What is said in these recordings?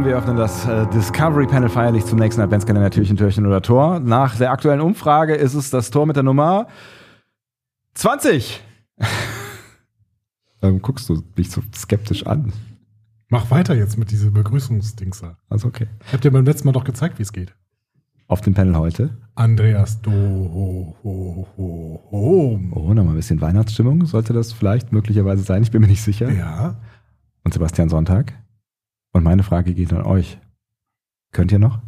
Willkommen. Wir öffnen das äh, Discovery Panel feierlich zum nächsten Adventskalender Türchen, Türchen oder Tor. Nach der aktuellen Umfrage ist es das Tor mit der Nummer 20. Warum guckst du mich so skeptisch an? Mach weiter jetzt mit diese Begrüßungsdings. da. Also okay. Ich hab dir beim letzten Mal doch gezeigt, wie es geht. Auf dem Panel heute. Andreas Do ho, ho, ho, hom. Oh, nochmal ein bisschen Weihnachtsstimmung. Sollte das vielleicht möglicherweise sein? Ich bin mir nicht sicher. Ja. Und Sebastian Sonntag. Und meine Frage geht an euch. Könnt ihr noch?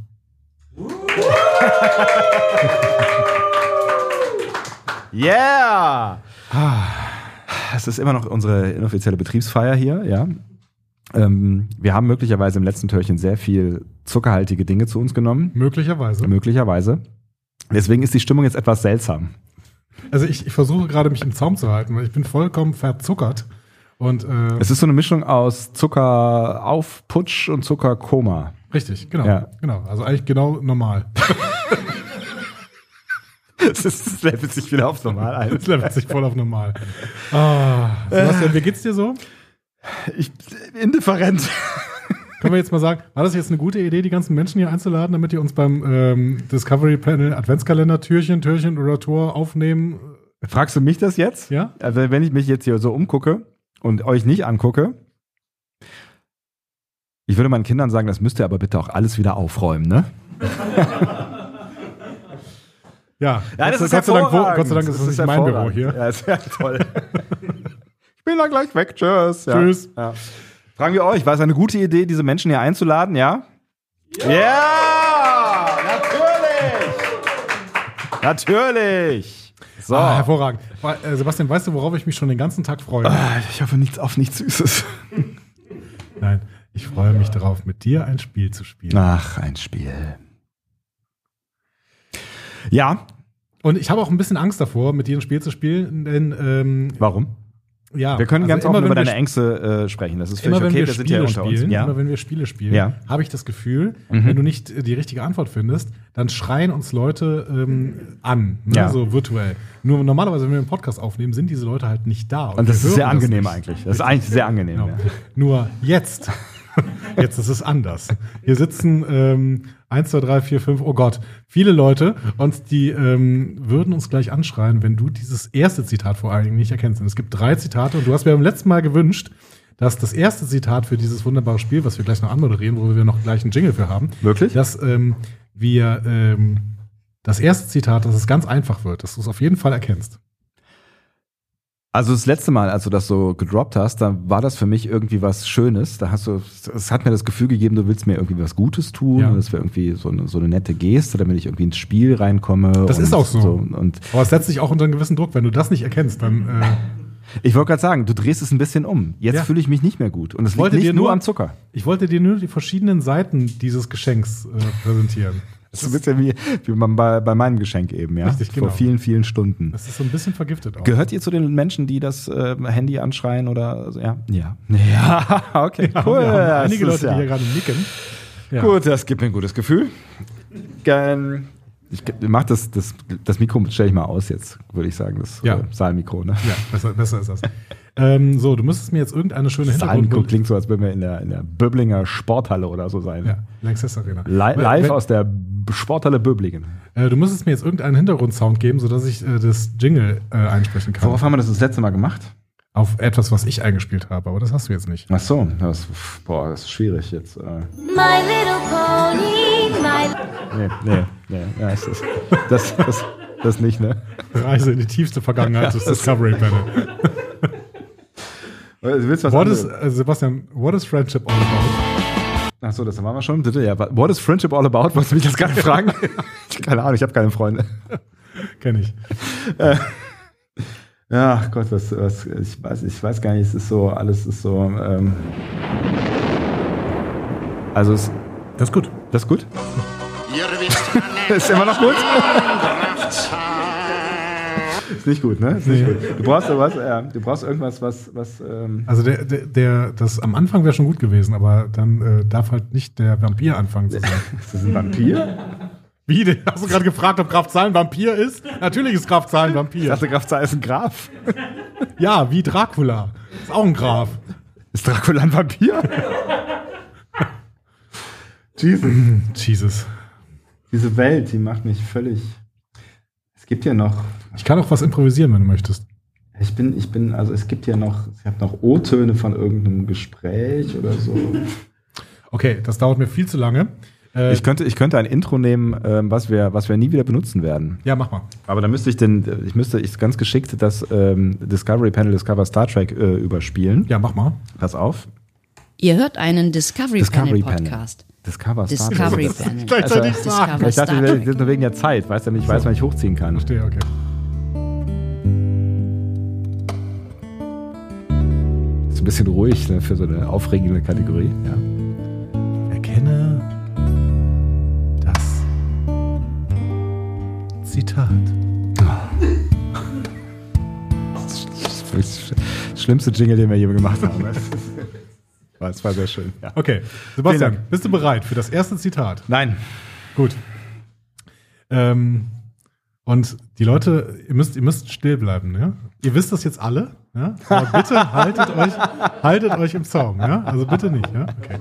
yeah! Es ist immer noch unsere inoffizielle Betriebsfeier hier, ja. Ähm, wir haben möglicherweise im letzten Türchen sehr viel zuckerhaltige Dinge zu uns genommen. Möglicherweise. Möglicherweise. Deswegen ist die Stimmung jetzt etwas seltsam. Also ich, ich versuche gerade mich im Zaum zu halten, weil ich bin vollkommen verzuckert. Und äh, Es ist so eine Mischung aus Zuckeraufputsch und Zuckerkoma. richtig, genau. Ja. Genau. Also eigentlich genau normal. Es ist- es levelt sich wieder aufs Normal ein. Das levelt sich voll auf normal. Ah, Sebastian, wie geht's dir so? Ich, indifferent. Können wir jetzt mal sagen, war das jetzt eine gute Idee, die ganzen Menschen hier einzuladen, damit ihr uns beim ähm, Discovery Panel Adventskalender Türchen, Türchen oder Tor aufnehmen? Fragst du mich das jetzt? Ja? Also wenn ich mich jetzt hier so umgucke und euch nicht angucke, ich würde meinen Kindern sagen, das müsst ihr aber bitte auch alles wieder aufräumen, ne? Ja, Ja, Gott, sei- Gott, sei Dank, Gott sei Dank ist das nicht mein Büro hier. Ja, ist ja toll. ich bin dann gleich weg. Tschüss. Ja. Tschüss. Ja. Fragen wir euch, war es eine gute Idee, diese Menschen hier einzuladen, ja? Ja! natürlich! Natürlich! So. Ah, hervorragend. Äh, Sebastian, weißt du, worauf ich mich schon den ganzen Tag freue? Ah, ich hoffe nichts auf nichts Süßes. Nein, ich freue mich darauf, mit dir ein Spiel zu spielen. Ach, ein Spiel. Ja, Und ich habe auch ein bisschen Angst davor, mit dir ein Spiel zu spielen, denn ähm, warum? Ja, Wir können also ganz offen über deine Ängste äh, sprechen. Das ist völlig Immer okay, wir wir sind ja Spiele unter uns. spielen, Ja. immer wenn wir Spiele spielen, Ja. habe ich das Gefühl, Mhm. wenn du nicht äh, die richtige Antwort findest, dann schreien uns Leute ähm, an, ne? Ja. so virtuell. Nur normalerweise, wenn wir einen Podcast aufnehmen, sind diese Leute halt nicht da. Und das wir ist sehr das angenehm eigentlich. Das ist eigentlich sehr angenehm. Genau. Nur jetzt, jetzt ist es anders. Hier sitzen ähm, 1, 2, 3, 4, 5, oh Gott, viele Leute und die ähm, würden uns gleich anschreien, wenn du dieses erste Zitat vor allen Dingen nicht erkennst. Und es gibt drei Zitate und du hast mir beim letzten Mal gewünscht, dass das erste Zitat für dieses wunderbare Spiel, was wir gleich noch anmoderieren, wo wir noch gleich einen Jingle für haben, Wirklich? dass ähm, wir ähm, das erste Zitat, dass es ganz einfach wird, dass du es auf jeden Fall erkennst. Also das letzte Mal, als du das so gedroppt hast, da war das für mich irgendwie was Schönes. Da hast du, es hat mir das Gefühl gegeben, du willst mir irgendwie was Gutes tun. Ja. Das wäre irgendwie so eine, so eine nette Geste, damit ich irgendwie ins Spiel reinkomme. Das ist auch so. Und Aber es setzt sich auch unter einen gewissen Druck. Wenn du das nicht erkennst, dann äh, ich wollte gerade sagen, du drehst es ein bisschen um. Jetzt Ja. fühle ich mich nicht mehr gut. Und es liegt wollte nicht dir nur nur- am Zucker. Ich wollte dir nur die verschiedenen Seiten dieses Geschenks äh, präsentieren. Das ist ein bisschen wie, wie man bei, bei meinem Geschenk eben, ja. Richtig, genau. Vor vielen, vielen Stunden. Das ist so ein bisschen vergiftet auch. Gehört ihr zu den Menschen, die das äh, Handy anschreien oder so? ja? Ja. Ja, okay, Ja, cool. einige Leute, ja. die hier gerade nicken. Ja. Gut, das gibt mir ein gutes Gefühl. Ähm, Ich mach das, das, das Mikro stelle ich mal aus jetzt, würde ich sagen, das Ja. äh, Saalmikro. Ne? Ja, besser, besser ist das. ähm, so, du müsstest mir jetzt irgendeine schöne Hintergrund... klingt so, als würden wir in der, in der Böblinger Sporthalle oder so sein. Ja, Lanxess Arena. Li live wenn- aus der Sporthalle Böblingen. Äh, du müsstest mir jetzt irgendeinen Hintergrundsound geben, sodass ich äh, das Jingle äh, einsprechen kann. Worauf haben wir das das letzte Mal gemacht? Auf etwas, was ich eingespielt habe, aber das hast du jetzt nicht. Ach so, das, boah, das ist schwierig jetzt. Äh, My little pony, my nee, nee, nee, ja, ist das, das, das, das nicht, ne? Reise in die tiefste Vergangenheit des Discovery Panel. Du willst was What is, äh, Sebastian, what is friendship all about? Ach so, das waren wir schon. Bitte, ja. What is friendship all about? Wolltest du mich das gerade fragen? keine Ahnung, ich habe keine Freunde. Kenn ich. Ja, Gott, was, was, ich weiß, ich weiß gar nicht, es ist so, alles ist so, ähm, also, es, Das ist gut. das ist gut? Ihr wisst Ist immer noch gut? Ist nicht gut, ne? Ist nicht gut. Du brauchst was, ja, du brauchst irgendwas, was, was, ähm, Also der, der, der das am Anfang wäre schon gut gewesen, aber dann äh, darf halt nicht der Vampir anfangen zu sein. ist das ein Vampir? Wie? denn? Hast du gerade gefragt, ob Graf Zahlen Vampir ist? Natürlich ist Graf Zahlen Ich Vampir. dachte, Graf Zahl ist ein Graf. Ja, wie Dracula. Ist auch ein Graf. Ist Dracula ein Vampir? Jesus. Jesus. Diese Welt, die macht mich völlig. Es gibt ja noch. Ich kann auch was improvisieren, wenn du möchtest. Ich bin, ich bin, also es gibt ja noch, ich habe noch O-Töne von irgendeinem Gespräch oder so. Okay, das dauert mir viel zu lange. Äh, Ich könnte, ich könnte ein Intro nehmen, ähm, was wir, was wir nie wieder benutzen werden. ja, mach mal. Aber dann müsste ich den, ich müsste ich ganz geschickt das ähm, Discovery Panel Discover Star Trek äh, überspielen. Ja, mach mal. Pass auf. Ihr hört einen Discovery, Discovery Panel Panel. Podcast. Discover Star Discovery Trek. Panel. Gleichzeitig Also. Discover Ich dachte, Trek. ist nur wegen der Zeit, weißt du nicht, ich weiß, wann ich hochziehen kann. Verstehe, okay. Ein bisschen ruhig ne, für so eine aufregende Kategorie. Ja. Erkenne das Zitat. Das ist das schlimmste Jingle, den wir je gemacht haben. Es war sehr schön. Ja. Okay, Sebastian, bist du bereit für das erste Zitat? Nein. Gut. Ähm, und die Leute, ihr müsst, ihr müsst still bleiben, ja? Ihr wisst das jetzt alle, ja? Aber bitte haltet euch, haltet euch im Zaum, ja? Also bitte nicht, ja? Okay.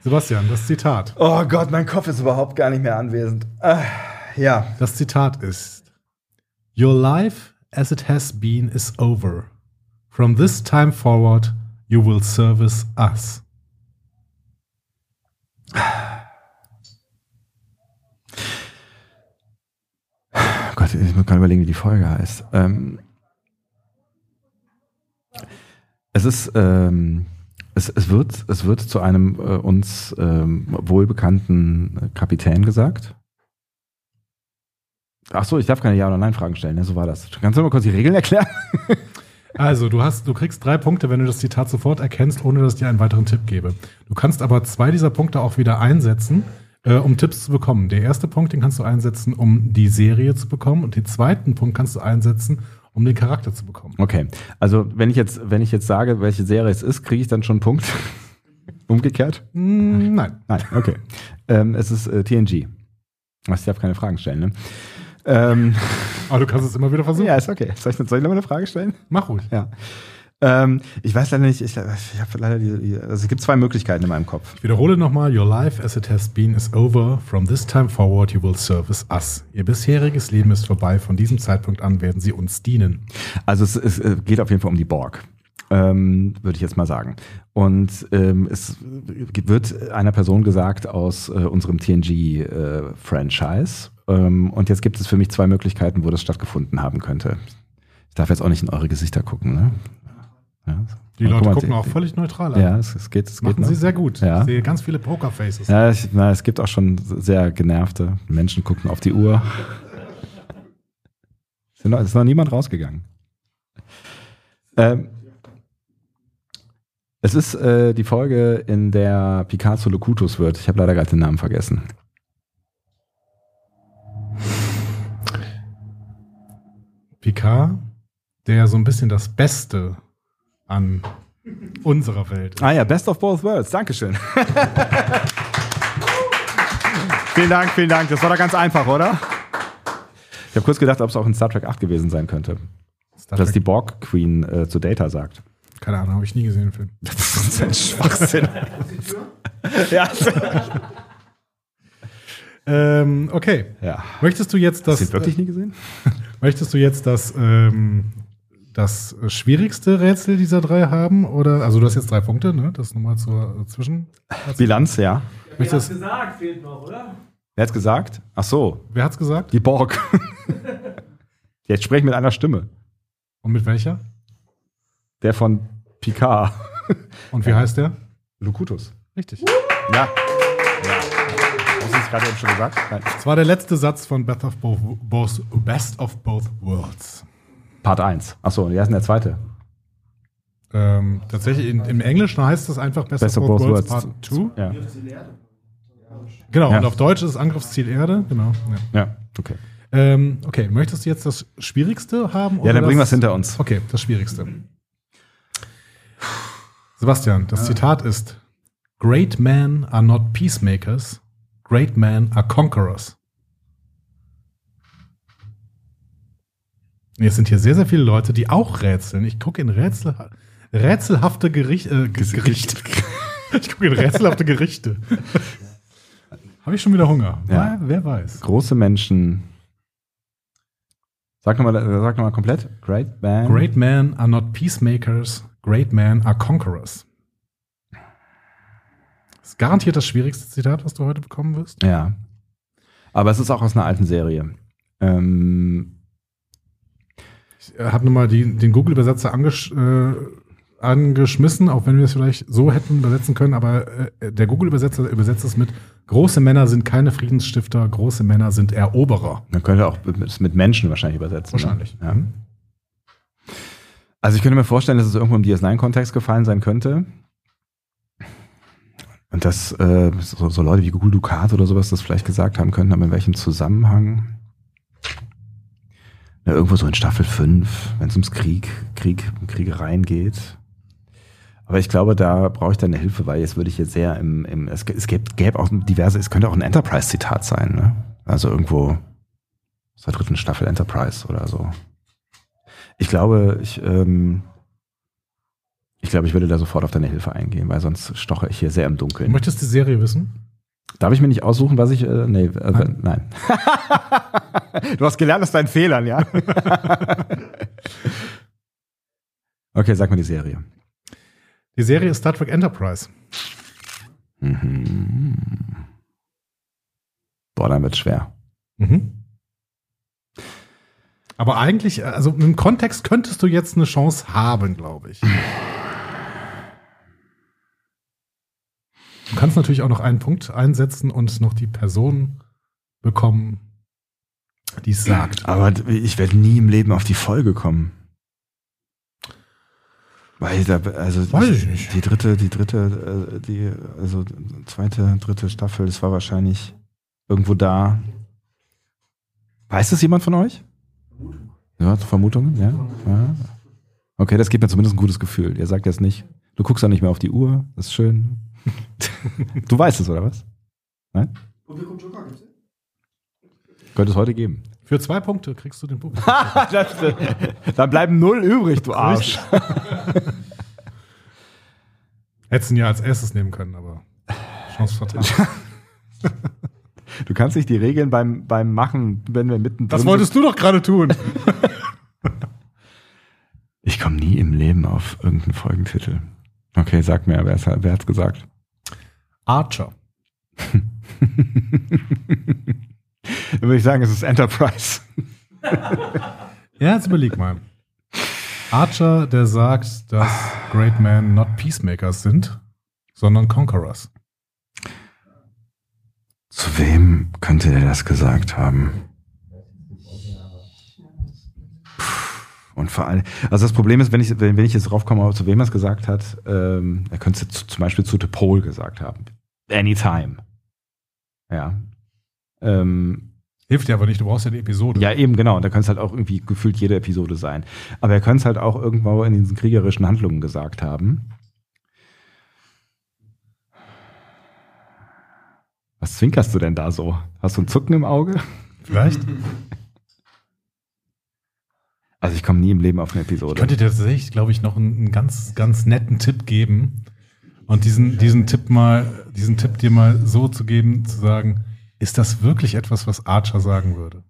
Sebastian, das Zitat. Oh Gott, mein Kopf ist überhaupt gar nicht mehr anwesend. Ah, ja. Das Zitat ist: Your life as it has been is over. From this time forward, you will service us. Oh Ich muss gerade überlegen, wie die Folge heißt. Ähm, es ist, ähm, es, es, wird, es wird zu einem äh, uns ähm, wohlbekannten Kapitän gesagt. Ach so, ich darf keine Ja- oder Nein-Fragen stellen. Ne? So war das. Kannst du mal kurz die Regeln erklären? Also, du hast, du kriegst drei Punkte, wenn du das Zitat sofort erkennst, ohne dass ich dir einen weiteren Tipp gebe. Du kannst aber zwei dieser Punkte auch wieder einsetzen, äh, um Tipps zu bekommen. Der erste Punkt, den kannst du einsetzen, um die Serie zu bekommen, und den zweiten Punkt kannst du einsetzen, um den Charakter zu bekommen. Okay, also wenn ich jetzt, wenn ich jetzt sage, welche Serie es ist, kriege ich dann schon einen Punkt. Umgekehrt? Mm, nein. Nein, okay. ähm, es ist äh, TNG. Was, ich darf keine Fragen stellen, ne? Ähm, Aber du kannst es immer wieder versuchen. ja, ist okay. Soll ich, soll ich noch mal eine Frage stellen? Mach ruhig. Ja. Ähm, ich weiß leider nicht, ich, ich habe leider die, die, also es gibt zwei Möglichkeiten in meinem Kopf. Ich wiederhole nochmal, your life as it has been is over. From this time forward you will service us. Ihr bisheriges Leben ist vorbei. Von diesem Zeitpunkt an werden sie uns dienen. Also es, es äh, geht auf jeden Fall um die Borg. Ähm, würde ich jetzt mal sagen. Und ähm, es wird einer Person gesagt aus äh, unserem TNG-Franchise. ähm, und jetzt gibt es für mich zwei Möglichkeiten, wo das stattgefunden haben könnte. Ich darf jetzt auch nicht in eure Gesichter gucken. Ne? Ja. Die Guck Leute mal, gucken die- auch völlig neutral an. Ja, es, es geht. Es geht Machen noch. sie sehr gut. Ja. Ich sehe ganz viele Pokerfaces. Ja, ich, na, es gibt auch schon sehr genervte Menschen, gucken auf die Uhr. Es ist noch, ist noch niemand rausgegangen. Ähm, es ist äh, die Folge, in der Picard zu Locutus wird. Ich habe leider gerade den Namen vergessen. Picard, der so ein bisschen das Beste an unserer Welt. Ah ja, Best of Both Worlds. Dankeschön. vielen Dank, vielen Dank. Das war doch ganz einfach, oder? Ich habe kurz gedacht, ob es auch in Star Trek 8 gewesen sein könnte. Dass die Borg Queen äh, zu Data sagt. Keine Ahnung, habe ich nie gesehen den Film. Das ist ein Schwachsinn. ja. Ähm, okay. ja. Möchtest du jetzt das, Hast du ihn wirklich nie gesehen? möchtest du jetzt das, ähm, das schwierigste Rätsel dieser drei haben? Oder, also du hast jetzt drei Punkte, ne? Das nochmal zur Zwischen. Bilanz, ja. Möchtest, gesagt, fehlt noch, oder? Wer hat's gesagt? Ach so, wer hat's gesagt? die Borg. Jetzt spreche ich mit einer Stimme. Und mit welcher? Der von Picard. Und wie heißt der? Locutus. Richtig. Ja. ja. Hast du es gerade eben schon gesagt? Nein. Das war der letzte Satz von Best of Both, both, Best of Both Worlds. Part 1. Achso, wie heißt denn der zweite? Ähm, tatsächlich, in, im Englischen heißt es einfach Best, Best of Both Both Worlds Worlds. Part 2. Ja. Genau, Ja. und auf Deutsch ist es Angriffsziel Erde. Genau. Ja. Ja, okay. Ähm, okay, möchtest du jetzt das Schwierigste haben? Ja, oder dann bringen wir das- es hinter uns. Okay, das Schwierigste. Sebastian, das Zitat ist: Great men are not peacemakers, great men are conquerors. Jetzt sind hier sehr, sehr viele Leute, die auch rätseln. Ich gucke in Rätsel, rätselhafte Gericht, äh, Ge- Gerichte. Ich gucke in rätselhafte Gerichte. Habe ich schon wieder Hunger? Ja. Wer, wer weiß. Große Menschen. Sag nochmal sag noch mal komplett. Great Band. Great men are not peacemakers, great men are conquerors. Das ist garantiert das schwierigste Zitat, was du heute bekommen wirst. Ja. Aber es ist auch aus einer alten Serie. Ähm, habe nochmal den Google-Übersetzer angesch äh, angeschmissen, auch wenn wir es vielleicht so hätten übersetzen können, aber äh, der Google-Übersetzer übersetzt es mit große Männer sind keine Friedensstifter, große Männer sind Eroberer. man könnte auch es mit Menschen wahrscheinlich übersetzen. Wahrscheinlich. Ne? Ja. Also ich könnte mir vorstellen, dass es irgendwo im DS9-Kontext gefallen sein könnte. Und dass äh, so, so Leute wie Google Ducat oder sowas das vielleicht gesagt haben könnten, aber in welchem Zusammenhang? Ja, irgendwo so in Staffel 5, wenn es ums Krieg, Krieg, Kriegereien geht. Aber ich glaube, da brauche ich dann eine Hilfe, weil jetzt würde ich jetzt sehr im, im es, es gäbe, gäbe auch diverse, es könnte auch ein Enterprise-Zitat sein, ne? Also irgendwo der dritten Staffel Enterprise oder so. Ich glaube, ich, ähm, ich glaube, ich würde da sofort auf deine Hilfe eingehen, weil sonst stoche ich hier sehr im Du Dunkeln. möchtest die Serie wissen? Darf ich mir nicht aussuchen, was ich, äh, nee, äh, Nein. nein. du hast gelernt aus deinen Fehlern, ja? okay, sag mal die Serie. Die Serie ist Star Trek Enterprise. Mhm. Boah, dann wird's schwer. Mhm. Aber eigentlich, also im Kontext könntest du jetzt eine Chance haben, glaube ich. Du kannst natürlich auch noch einen Punkt einsetzen und noch die Person bekommen, die es sagt. Aber ich werde nie im Leben auf die Folge kommen. Weil da, also Weiß ich nicht. die dritte, die dritte, äh, die, also zweite, dritte Staffel, das war wahrscheinlich irgendwo da. Weiß das jemand von euch? Ja, Vermutungen, ja. ja. Okay, das gibt mir zumindest ein gutes Gefühl. Ihr sagt jetzt nicht, du guckst auch nicht mehr auf die Uhr, das ist schön. Du weißt es, oder was? Nein? Könnte es heute geben. Für zwei Punkte kriegst du den Punkt. das, da bleiben null übrig, du Arsch. Hättest du ihn ja als erstes nehmen können, aber Chance vertan. Du kannst nicht die Regeln beim, beim Machen, wenn wir mittendrin Das wolltest du doch gerade tun. Ich komme nie im Leben auf irgendeinen Folgentitel. Okay, sag mir, wer, wer hat's gesagt? Archer. Dann würde ich sagen, es ist Enterprise. Ja, jetzt überleg mal. Archer, der sagt, dass Great Men not Peacemakers sind, sondern Conquerors. Zu wem könnte der das gesagt haben? Und vor allem, also das Problem ist, wenn ich, wenn, wenn ich jetzt drauf komme, zu wem er es gesagt hat, ähm, er könnte es zu, zum Beispiel zu The Pole gesagt haben. Anytime. Ja. Ähm, Hilft dir aber nicht, du brauchst ja die Episode. Ja, eben, genau. Und da könnte es halt auch irgendwie gefühlt jede Episode sein. Aber er könnte es halt auch irgendwo in diesen kriegerischen Handlungen gesagt haben. Was zwinkerst du denn da so? Hast du ein Zucken im Auge? Vielleicht? Also ich komme nie im Leben auf eine Episode. Ich könnte dir tatsächlich, glaube ich, noch einen, einen ganz, ganz netten Tipp geben. Und diesen, diesen Tipp mal, diesen Tipp dir mal so zu geben, zu sagen, ist das wirklich etwas, was Archer sagen würde?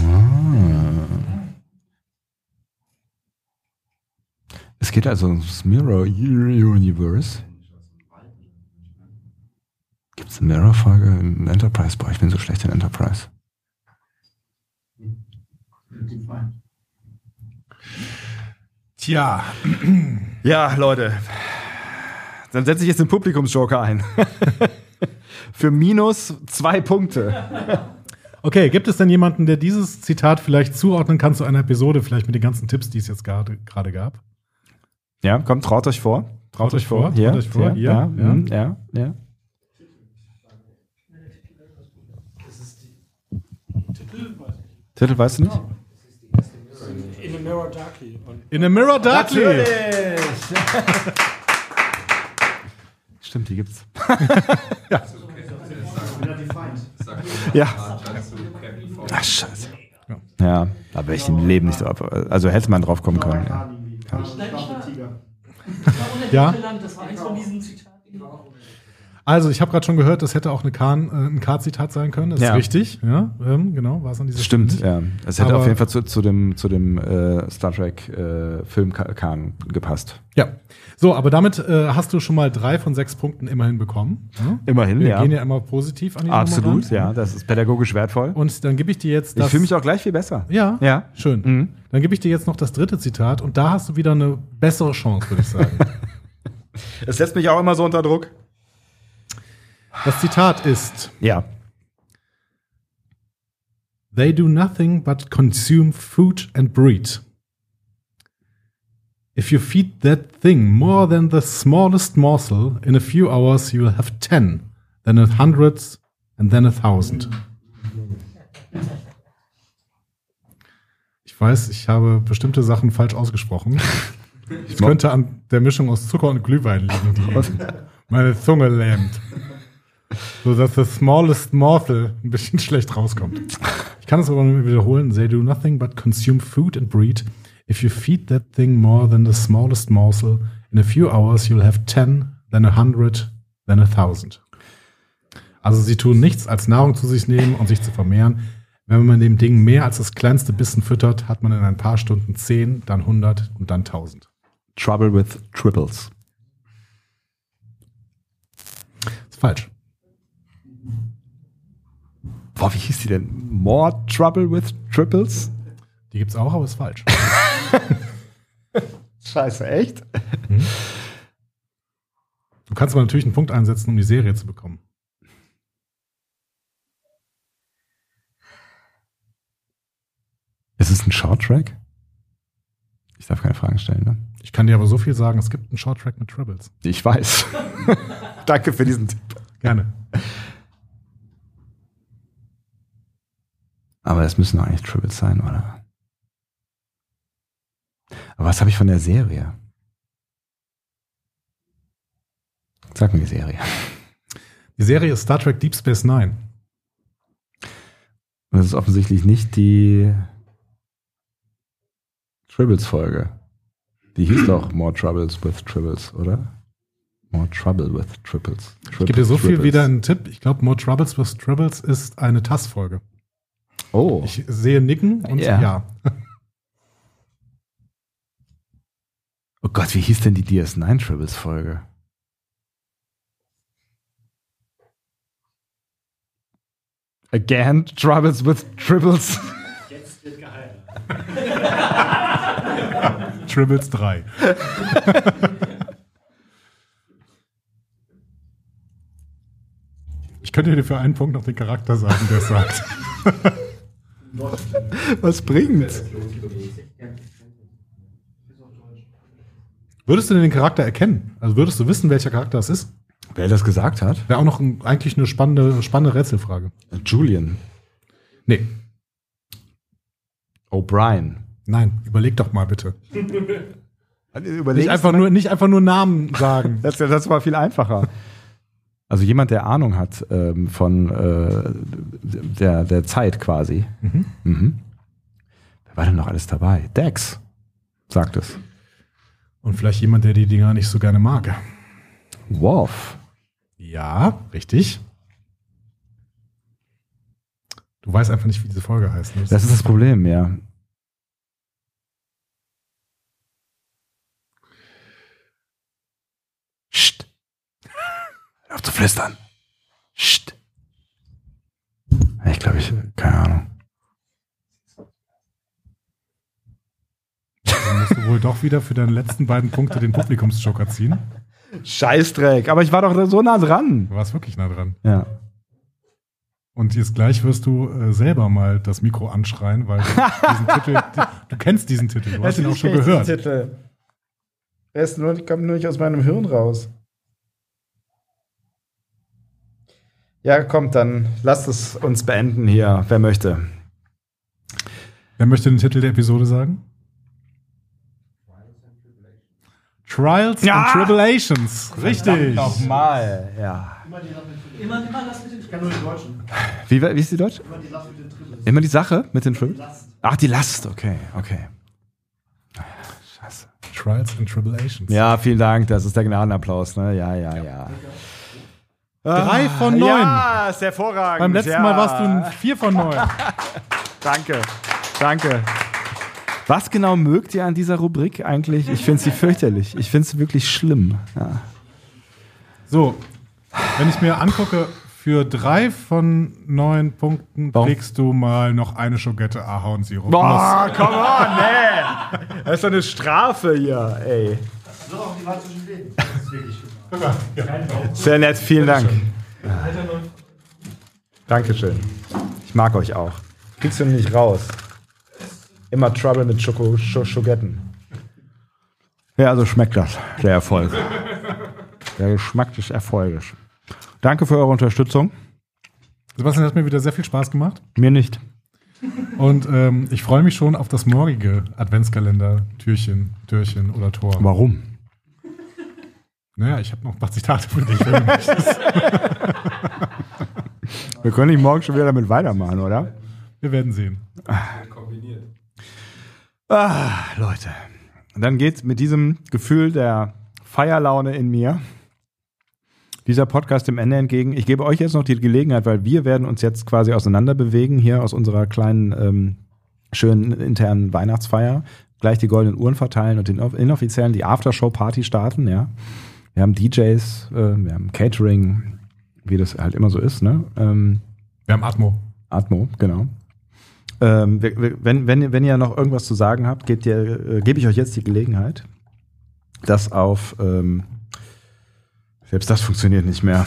Ah. Es geht also ums Mirror Universe. Gibt es eine Mirror-Folge im Enterprise? Boah, ich bin so schlecht in Enterprise. Tja, Ja, Leute. Dann setze ich jetzt den Publikumsjoker ein. Für minus zwei Punkte. Okay, gibt es denn jemanden, der dieses Zitat vielleicht zuordnen kann zu einer Episode, vielleicht mit den ganzen Tipps, die es jetzt gerade gab? Ja, kommt, traut euch vor. Traut, euch vor. traut euch vor, hier, ja, ja. mhm, ja, ja. Titel weißt du nicht? In a Mirror Darkly. Und In a Mirror Darkly. Stimmt, die gibt's. ja. Ach, scheiße. Ja, da wäre ich im Leben nicht drauf. Also hätte man drauf kommen können. Ja. Ja. Das war eins von diesen Zitaten. Also, ich habe gerade schon gehört, das hätte auch eine Kahn, äh, ein K-Zitat sein können. Das Ja. ist richtig. Ja, ähm, genau, war es an dieser Stimmt, Stelle ja. Es hätte Aber- auf jeden Fall zu, zu dem, zu dem äh, Star Trek äh, Kahn gepasst. Ja. So, aber damit äh, hast du schon mal drei von sechs Punkten immerhin bekommen. Ja? Immerhin, Wir ja. gehen ja immer positiv an die Absolut, ja. Das ist pädagogisch wertvoll. Und dann gebe ich dir jetzt das. ich fühle mich auch gleich viel besser. Ja, Ja. schön. Mhm. Dann gebe ich dir jetzt noch das dritte Zitat und da hast du wieder eine bessere Chance, würde ich sagen. Es setzt mich auch immer so unter Druck. Das Zitat ist: Ja. They do nothing but consume food and breed. If you feed that thing more than the smallest morsel, in a few hours you will have ten, then a hundred, and then a thousand. Ich weiß, ich habe bestimmte Sachen falsch ausgesprochen. Es könnte an der Mischung aus Zucker und Glühwein liegen, die meine Zunge lähmt. So dass the smallest morsel ein bisschen schlecht rauskommt. Ich kann es aber nur wiederholen. They do nothing but consume food and breed. If you feed that thing more than the smallest morsel, in a few hours you'll have ten, then a hundred, then a thousand. Also sie tun nichts als Nahrung zu sich nehmen und sich zu vermehren. Wenn man dem Ding mehr als das kleinste Bissen füttert, hat man in ein paar Stunden zehn, dann hundert und dann tausend. Trouble with Triples. Ist falsch. Boah, wie hieß die denn? More Trouble with Triples? Die gibt's auch, aber ist falsch. Scheiße, echt? Du kannst aber natürlich einen Punkt einsetzen, um die Serie zu bekommen. Ist es ein Shorttrack? Ich darf keine Fragen stellen, ne? Ich kann dir aber so viel sagen, es gibt einen Shorttrack mit Tribbles. Ich weiß. Danke für diesen Tipp. Gerne. Aber es müssen doch eigentlich Triples sein, oder? Aber was habe ich von der Serie? Sag mir die Serie. Die Serie ist Star Trek Deep Space Nine. Und das ist offensichtlich nicht die Tribbles-Folge. Die hieß doch More Troubles with Tribbles, oder? More Trouble with Triples. Ich gebe dir so viel wieder einen Tipp. Ich glaube, More Troubles with Tribbles ist eine TAS-Folge. Oh. Ich sehe Nicken und Ja. ja. oh Gott, wie hieß denn die DS9 Tribbles-Folge? Again, Troubles with Tribbles. Jetzt wird geheiratet. Tribbles 3. ich könnte dir für einen Punkt noch den Charakter sagen, der es sagt. Was bringt's? Würdest du denn den Charakter erkennen? Also würdest du wissen, welcher Charakter es ist? Wer das gesagt hat? Wäre auch noch ein, eigentlich eine spannende, spannende Rätselfrage. Julian. Nee, O'Brien. nein, überleg doch mal bitte. Überleg Nicht einfach, nur, nicht einfach nur Namen sagen. Das, das war viel einfacher. Also jemand, der Ahnung hat ähm, von äh, der, der Zeit quasi. Mhm. Mhm. Wer war denn noch alles dabei? Dex, sagt es. Und vielleicht jemand, der die Dinger nicht so gerne mag. Worf. Ja, richtig. Du weißt einfach nicht, wie diese Folge heißt. Ne? Das ist das Problem, ja. Auf zu flüstern. Psst. Ich glaube, ich, keine Ahnung. Dann musst du wohl doch wieder für deine letzten beiden Punkte den Publikumsjoker ziehen. Scheißdreck, aber ich war doch so nah dran. Du warst wirklich nah dran. Ja. Und jetzt gleich wirst du äh, selber mal das Mikro anschreien, weil du diesen Titel, du kennst diesen Titel, du hast ihn auch schon gehört. Titel. Er ist nur, kommt nur nicht aus meinem Hirn raus. Ja, kommt, dann lasst es uns beenden hier, wer möchte. Wer möchte den Titel der Episode sagen? Trials Ja! and Tribulations. Richtig. Nochmal, ja. Immer, immer das mit den Ich kann nur die Deutschen. Wie, wie ist die Deutsch? Immer die Last mit den Triples. Immer die Sache mit den Tribbles? Ach, die Last, okay, okay. Scheiße. Trials and Tribulations. Ja, vielen Dank, das ist der Gnadenapplaus, ne? Ja, ja, ja. Drei von neun. Ja, ist hervorragend. Beim letzten ja. Mal warst du ein vier von neun. Danke, danke. Was genau mögt ihr an dieser Rubrik eigentlich? Ich finde sie fürchterlich. Ich finde sie wirklich schlimm. Ja. So, wenn ich mir angucke, für drei von neun Punkten Warum? kriegst du mal noch eine Schogette Ahornsirup. Boah, come on, nee. Das ist doch eine Strafe hier, ey. So auch die Wahl zwischen denen. Das ist wirklich gut. Sehr nett, vielen Dank. Dankeschön. Ich mag euch auch. Kriegst du nicht raus. Immer Trouble mit Schoko Sch Schogetten. Ja, also schmeckt das, der Erfolg. Der Geschmack des Erfolges. Danke für eure Unterstützung. Sebastian hat mir wieder sehr viel Spaß gemacht. Mir nicht. Und ähm, ich freue mich schon auf das morgige Adventskalender-Türchen, Türchen oder Tor. Warum? Naja, ich habe noch ein paar Zitate für dich, wenn du möchtest. Wir können nicht morgen schon wieder damit weitermachen, oder? Wir werden sehen. Ah, Leute. Dann geht's mit diesem Gefühl der Feierlaune in mir dieser Podcast dem Ende entgegen. Ich gebe euch jetzt noch die Gelegenheit, weil wir werden uns jetzt quasi auseinander bewegen hier aus unserer kleinen ähm, schönen internen Weihnachtsfeier. Gleich die goldenen Uhren verteilen und den off- inoffiziellen die Aftershow-Party starten. Ja, wir haben DJs, äh, wir haben Catering, wie das halt immer so ist. Ne? Ähm, Wir haben Atmo. Atmo, genau. Ähm, wenn, wenn, ihr- wenn ihr noch irgendwas zu sagen habt, gebt ihr, äh, gebe ich euch jetzt die Gelegenheit, das auf, ähm, selbst das funktioniert nicht mehr,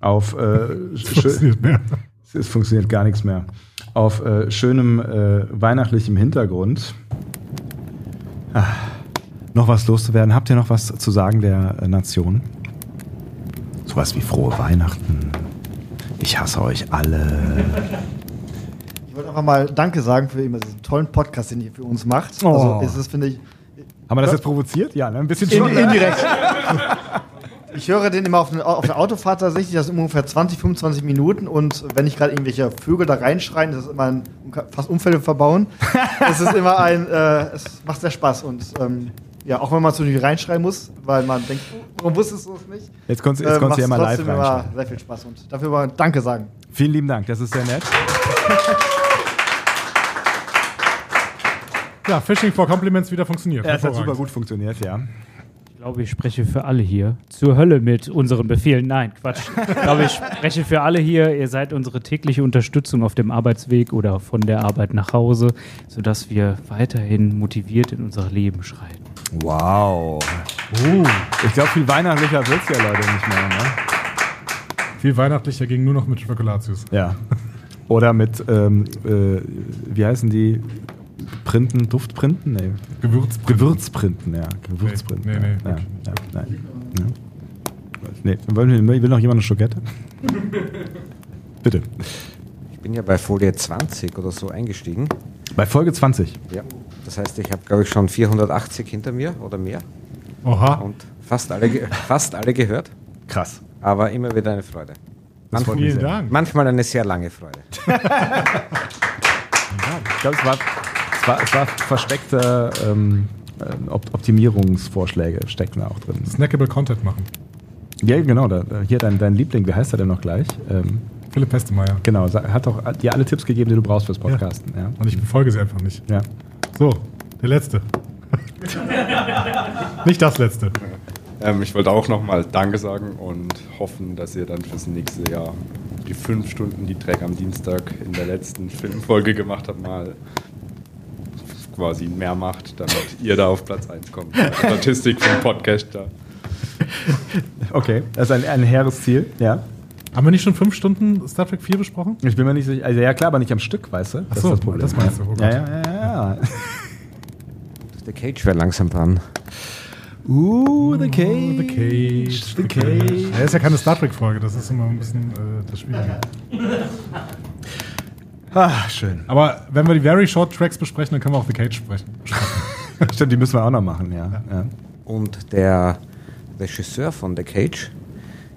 auf, äh, funktioniert mehr. es funktioniert gar nichts mehr, auf äh, schönem äh, weihnachtlichem Hintergrund ah, noch was loszuwerden. Habt ihr noch was zu sagen der äh, Nation? Sowas wie frohe Weihnachten. Ich hasse euch alle. Ich wollte einfach mal Danke sagen für immer diesen tollen Podcast, den ihr für uns macht. Oh. Also es ist, finde ich, Haben wir das jetzt provoziert? Ja, ne? ein bisschen schon. ne? indirekt. Ich höre den immer auf, eine, auf der Autofahrt tatsächlich, das sind ungefähr 20, 25 Minuten und wenn ich gerade irgendwelche Vögel da reinschreien, das ist immer ein, fast Unfälle verbauen. es ist immer ein, äh, es macht sehr Spaß und ähm, ja, auch wenn man so nicht reinschreien muss, weil man denkt, warum wusstest du es nicht? Jetzt konntest, jetzt äh, konntest du ja mal live trotzdem immer sehr viel Spaß und dafür mal Danke sagen. Vielen lieben Dank, das ist sehr nett. Ja, Fishing for Compliments wieder funktioniert. Ja, es hat super gut funktioniert, ja. Ich glaube, ich spreche für alle hier. Zur Hölle mit unseren Befehlen. Nein, Quatsch. Ich glaube, ich spreche für alle hier. Ihr seid unsere tägliche Unterstützung auf dem Arbeitsweg oder von der Arbeit nach Hause, sodass wir weiterhin motiviert in unser Leben schreiten. Wow. Uh, Ich glaube, viel weihnachtlicher wird es ja Leute nicht mehr. Ne? viel weihnachtlicher ging nur noch mit Spekulatius. Ja. Oder mit, ähm, äh, wie heißen die? Printen, Duftprinten? Nee. Gewürz. Gewürzprinten, ja. Gewürzprinten. Nee, nee, ja. wirklich ja, ja, nein. Ja. Nee, wollen wir- will noch jemand eine Schogette? Bitte. Ich bin ja bei Folie 20 oder so eingestiegen. Bei Folge 20. Ja. Das heißt, ich habe, glaube ich, schon 480 hinter mir oder mehr Oha. und fast alle, fast alle gehört. Krass. Aber immer wieder eine Freude. Das mich Vielen sehr. Dank. Manchmal eine sehr lange Freude. Ich glaube, es war, es war, es war versteckte ähm, äh, Op Optimierungsvorschläge stecken da auch drin. Snackable Content machen. Ja, genau. Da, hier dein, dein Liebling, wie heißt er denn noch gleich? Ähm, Philipp Pestemeyer. genau, hat doch dir alle Tipps gegeben, die du brauchst fürs Podcasten. Ja. Und ich befolge sie einfach nicht. Ja. So, der letzte. nicht das letzte. Ähm, ich wollte auch nochmal Danke sagen und hoffen, dass ihr dann fürs nächste Jahr die fünf Stunden, die Track am Dienstag in der letzten Filmfolge gemacht habt, mal quasi mehr macht, damit ihr da auf Platz 1 kommt. Statistik vom Podcast da. Okay, das ist ein, ein hehres Ziel, ja. Haben wir nicht schon fünf Stunden Star Trek 4 besprochen? Ich bin mir nicht sicher. Also ja klar, aber nicht am Stück, weißt du? Ach so, das meinst du, oh ja, ja, ja, ja. Der Cage wäre langsam dran. Uh, the cage. The Cage. The cage. Ja, ist ja keine Star Trek-Folge, das ist immer ein bisschen äh, das Schwierige. Ah, schön. Aber wenn wir die Very Short Tracks besprechen, dann können wir auch The Cage sprechen. Stimmt, die müssen wir auch noch machen, ja. ja. Und der Regisseur von The Cage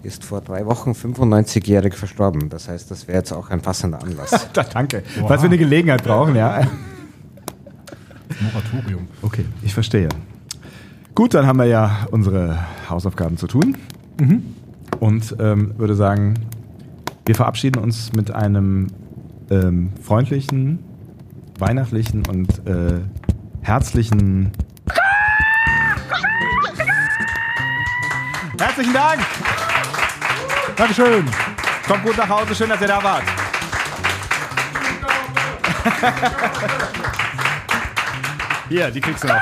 ist vor drei Wochen 95-jährig verstorben. Das heißt, das wäre jetzt auch ein passender Anlass. Da, danke. Falls wir eine Gelegenheit brauchen, ja. Moratorium. Okay, ich verstehe. Gut, dann haben wir ja unsere Hausaufgaben zu tun. Und ähm, würde sagen, wir verabschieden uns mit einem ähm, freundlichen, weihnachtlichen und äh, herzlichen. Herzlichen Dank! Dankeschön. Kommt gut nach Hause, schön, dass ihr da wart. Hier, die kriegst du noch.